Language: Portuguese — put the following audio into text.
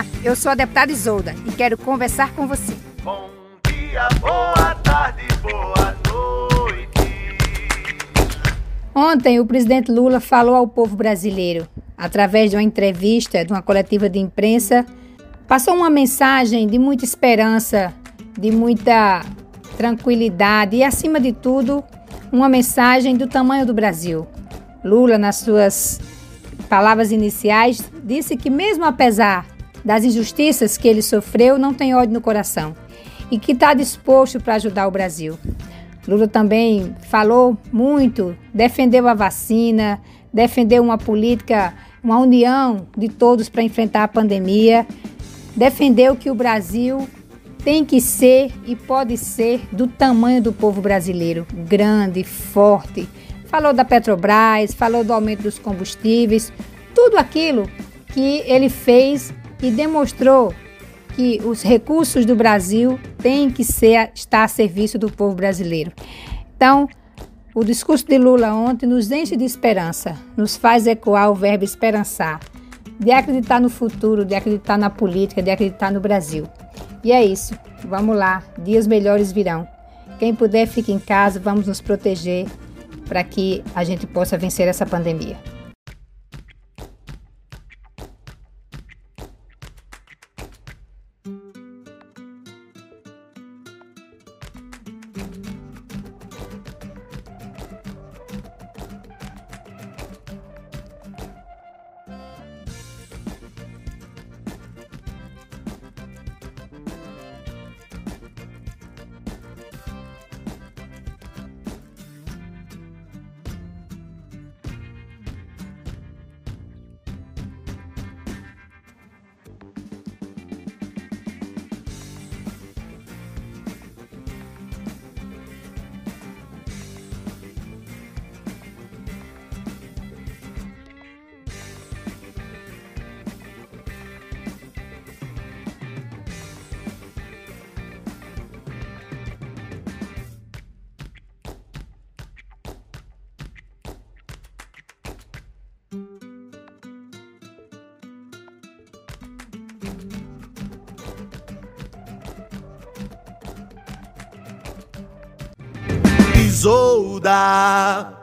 Olá, eu sou a deputada Isolda e quero conversar com você. Bom dia, boa tarde, boa noite. Ontem, o presidente Lula falou ao povo brasileiro, através de uma entrevista, de uma coletiva de imprensa, passou uma mensagem de muita esperança, de muita tranquilidade e, acima de tudo, uma mensagem do tamanho do Brasil. Lula, nas suas palavras iniciais, disse que, mesmo apesar das injustiças que ele sofreu, não tem ódio no coração e que está disposto para ajudar o Brasil. Lula também falou muito, defendeu a vacina, defendeu uma política, uma união de todos para enfrentar a pandemia, defendeu que o Brasil tem que ser e pode ser do tamanho do povo brasileiro, grande, forte. Falou da Petrobras, falou do aumento dos combustíveis, tudo aquilo que ele fez e demonstrou que os recursos do Brasil têm que ser, estar a serviço do povo brasileiro. Então, o discurso de Lula ontem nos enche de esperança, nos faz ecoar o verbo esperançar, de acreditar no futuro, de acreditar na política, de acreditar no Brasil. E é isso. Vamos lá, dias melhores virão. Quem puder, fique em casa, vamos nos proteger para que a gente possa vencer essa pandemia. Isolda.